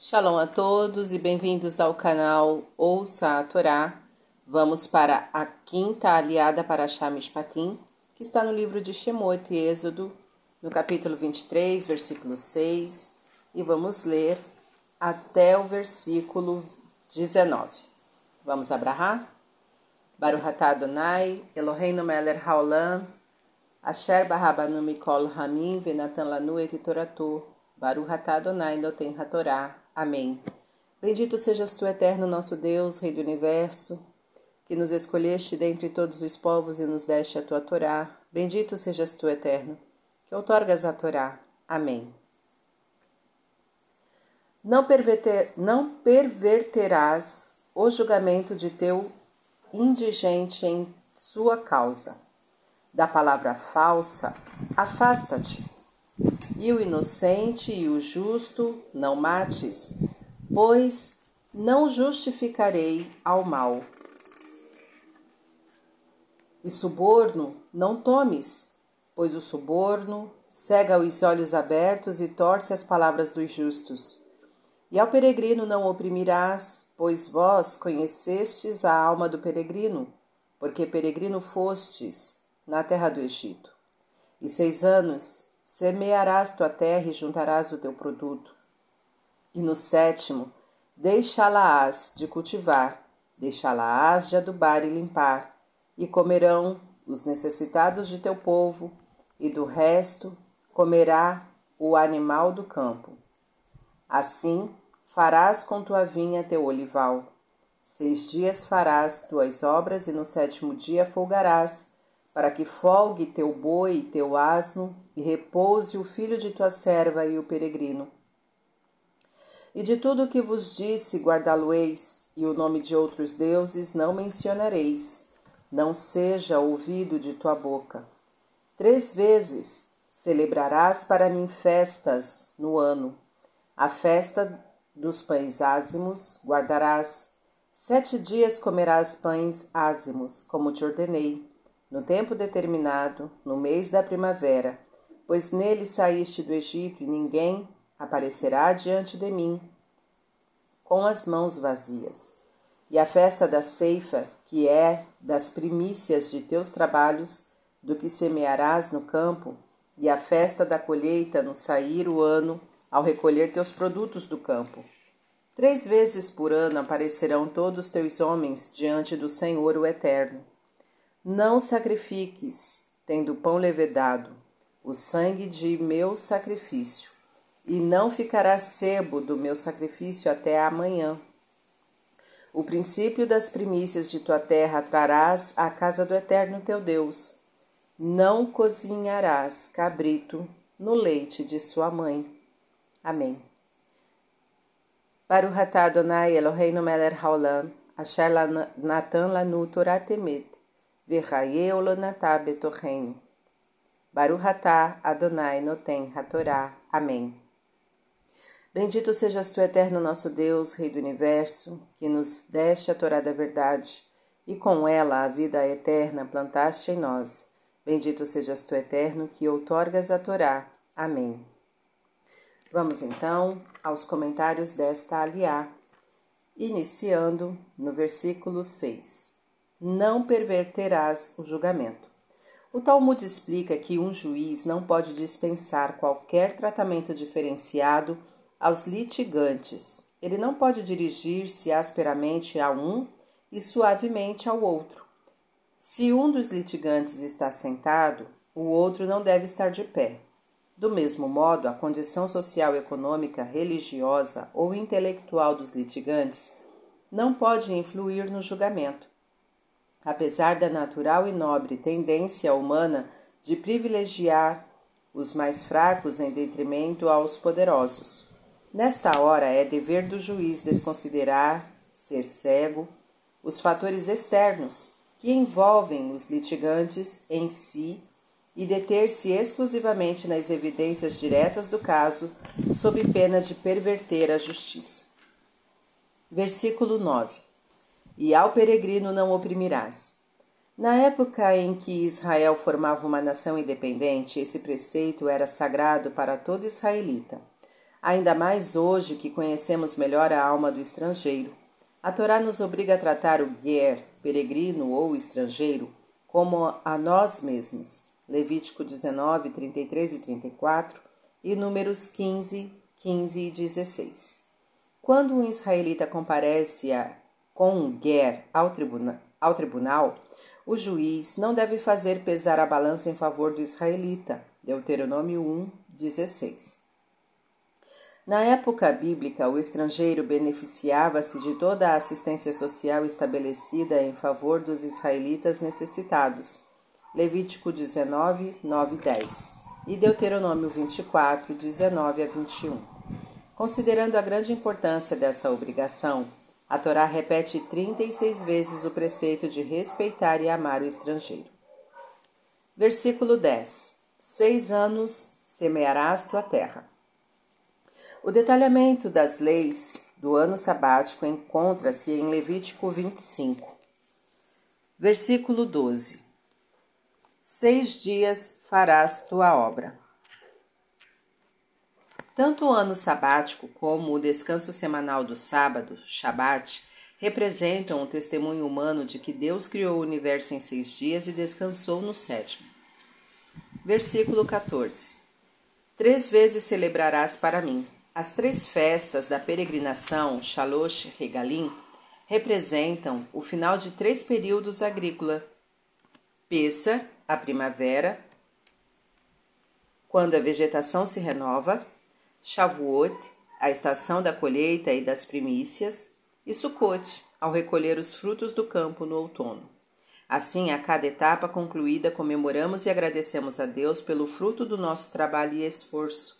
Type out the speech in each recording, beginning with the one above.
Shalom a todos e bem-vindos ao canal Ouça a Torá. Vamos para a quinta aliada para Shamishpatim, que está no livro de Shemot e Êxodo, no capítulo 23, versículo 6, e vamos ler até o versículo 19. Vamos abrahar? Baruch atah Adonai, Eloheinu melech haolam, asher barabanu mikol hamim venatan lanu et toratu, Baruch atah Adonai noten hatorá. Amém. Bendito sejas tu, eterno nosso Deus, Rei do Universo, que nos escolheste dentre todos os povos e nos deste a tua Torá. Bendito sejas tu, eterno, que outorgas a Torá. Amém. Não, perverter, não perverterás o julgamento de teu indigente em sua causa. Da palavra falsa, afasta-te e o inocente e o justo não mates, pois não justificarei ao mal. E suborno não tomes, pois o suborno cega os olhos abertos e torce as palavras dos justos. E ao peregrino não oprimirás, pois vós conhecestes a alma do peregrino, porque peregrino fostes na terra do Egito. E seis anos Semearás tua terra e juntarás o teu produto. E no sétimo, deixá-la-ás de cultivar, deixá-la-ás de adubar e limpar, e comerão os necessitados de teu povo, e do resto comerá o animal do campo. Assim farás com tua vinha teu olival. Seis dias farás tuas obras, e no sétimo dia folgarás, para que folgue teu boi e teu asno, e repouse o filho de tua serva e o peregrino. E de tudo o que vos disse guardá-lo-eis, e o nome de outros deuses não mencionareis, não seja ouvido de tua boca. Três vezes celebrarás para mim festas no ano. A festa dos pães ázimos guardarás. Sete dias comerás pães ázimos, como te ordenei no tempo determinado, no mês da primavera, pois nele saíste do Egito e ninguém aparecerá diante de mim com as mãos vazias. E a festa da ceifa, que é das primícias de teus trabalhos, do que semearás no campo, e a festa da colheita no sair o ano, ao recolher teus produtos do campo. Três vezes por ano aparecerão todos teus homens diante do Senhor o Eterno não sacrifiques, tendo pão levedado, o sangue de meu sacrifício, e não ficará sebo do meu sacrifício até amanhã. O princípio das primícias de tua terra trarás à casa do Eterno teu Deus. Não cozinharás cabrito no leite de sua mãe. Amém. Baruch atah Adonai Eloheinu melech haolam, asher natan lanu Torah. Virraeu Lonatá Betorreino. Baruhatá Adonai Noten Hatorá. Amém. Bendito sejas tu, eterno nosso Deus, Rei do Universo, que nos deste a Torá da verdade, e com ela a vida eterna plantaste em nós. Bendito sejas tu, eterno, que outorgas a Torá. Amém. Vamos então aos comentários desta aliá, iniciando no versículo 6 não perverterás o julgamento. O Talmud explica que um juiz não pode dispensar qualquer tratamento diferenciado aos litigantes. Ele não pode dirigir-se asperamente a um e suavemente ao outro. Se um dos litigantes está sentado, o outro não deve estar de pé. Do mesmo modo, a condição social, econômica, religiosa ou intelectual dos litigantes não pode influir no julgamento apesar da natural e nobre tendência humana de privilegiar os mais fracos em detrimento aos poderosos. Nesta hora é dever do juiz desconsiderar, ser cego, os fatores externos que envolvem os litigantes em si e deter-se exclusivamente nas evidências diretas do caso, sob pena de perverter a justiça. Versículo 9 e ao peregrino não oprimirás. Na época em que Israel formava uma nação independente, esse preceito era sagrado para todo israelita. Ainda mais hoje que conhecemos melhor a alma do estrangeiro. A Torá nos obriga a tratar o guer, peregrino ou estrangeiro, como a nós mesmos. Levítico 19, 33 e 34 e Números 15, 15 e 16. Quando um israelita comparece a, com um guer ao, tribuna, ao tribunal, o juiz não deve fazer pesar a balança em favor do israelita. Deuteronômio 1, 16. Na época bíblica, o estrangeiro beneficiava-se de toda a assistência social estabelecida em favor dos israelitas necessitados. Levítico 19, 9 e 10 e Deuteronômio 24, 19 a 21. Considerando a grande importância dessa obrigação, a Torá repete 36 vezes o preceito de respeitar e amar o estrangeiro. Versículo 10: Seis anos semearás tua terra. O detalhamento das leis do ano sabático encontra-se em Levítico 25. Versículo 12: Seis dias farás tua obra. Tanto o ano sabático como o descanso semanal do sábado, Shabat, representam o testemunho humano de que Deus criou o universo em seis dias e descansou no sétimo. Versículo 14: Três vezes celebrarás para mim, as três festas da peregrinação, Shalosh Regalim, representam o final de três períodos agrícolas: Pessah, a primavera, quando a vegetação se renova, Shavuot, a estação da colheita e das primícias, e Sukkot, ao recolher os frutos do campo no outono. Assim, a cada etapa concluída, comemoramos e agradecemos a Deus pelo fruto do nosso trabalho e esforço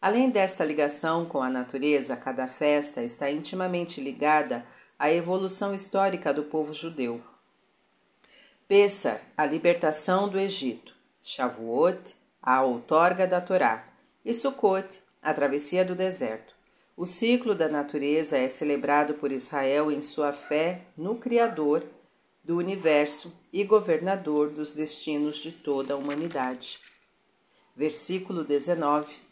Além desta ligação com a natureza, cada festa está intimamente ligada à evolução histórica do povo judeu. Pessar, a libertação do Egito. Shavuot, a outorga da Torá. E Sukkot, a travessia do deserto. O ciclo da natureza é celebrado por Israel em sua fé no Criador do universo e governador dos destinos de toda a humanidade. Versículo 19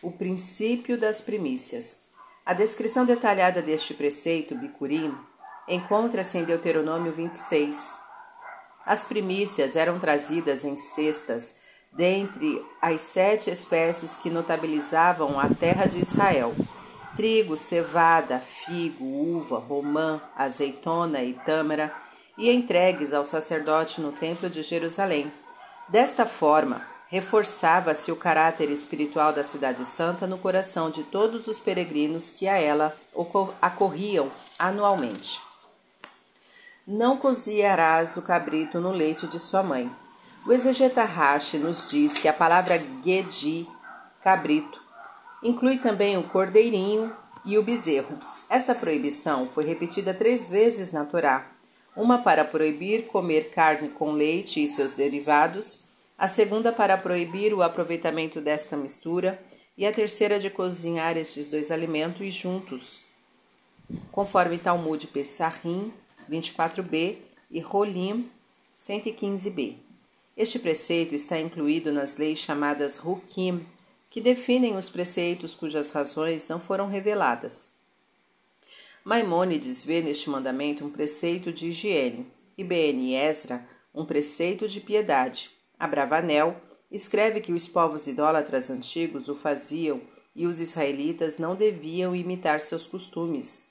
o princípio das primícias. A descrição detalhada deste preceito, bicurim, encontra-se em Deuteronômio 26. As primícias eram trazidas em cestas dentre as sete espécies que notabilizavam a terra de Israel: trigo, cevada, figo, uva, romã, azeitona e tâmara, e entregues ao sacerdote no templo de Jerusalém. Desta forma, reforçava-se o caráter espiritual da Cidade Santa no coração de todos os peregrinos que a ela acorriam anualmente. Não cozinharás o cabrito no leite de sua mãe. O exegeta Rashi nos diz que a palavra gedi, cabrito, inclui também o cordeirinho e o bezerro. Esta proibição foi repetida três vezes na Torá, uma para proibir comer carne com leite e seus derivados, a segunda para proibir o aproveitamento desta mistura e a terceira de cozinhar estes dois alimentos juntos, conforme Talmud Pessahim 24b e Rolim 115b. Este preceito está incluído nas leis chamadas Hukim, que definem os preceitos cujas razões não foram reveladas. Maimônides vê neste mandamento um preceito de higiene e Ben Ezra um preceito de piedade. Abravanel escreve que os povos idólatras antigos o faziam e os israelitas não deviam imitar seus costumes.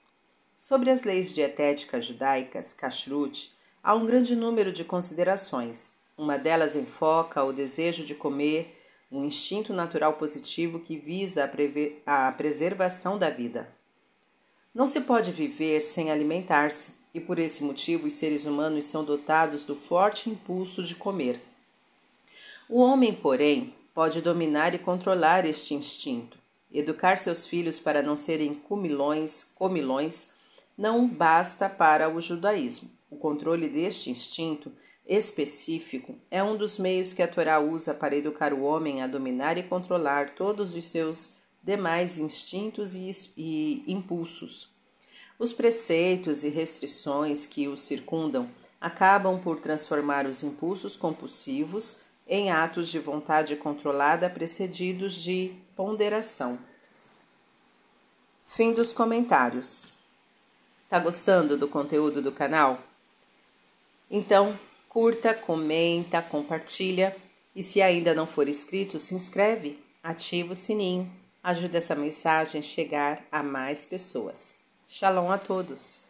Sobre as leis dietéticas judaicas, kashrut, há um grande número de considerações. Uma delas enfoca o desejo de comer, um instinto natural positivo que visa a, a preservação da vida. Não se pode viver sem alimentar-se, e por esse motivo os seres humanos são dotados do forte impulso de comer. O homem, porém, pode dominar e controlar este instinto. Educar seus filhos para não serem comilões, comilões não basta para o judaísmo. O controle deste instinto específico é um dos meios que a Torá usa para educar o homem a dominar e controlar todos os seus demais instintos e, e impulsos. Os preceitos e restrições que o circundam acabam por transformar os impulsos compulsivos em atos de vontade controlada precedidos de ponderação. Fim dos comentários. Tá gostando do conteúdo do canal? Então, curta, comenta, compartilha e se ainda não for inscrito, se inscreve, ativa o sininho, ajuda essa mensagem a chegar a mais pessoas. Shalom a todos!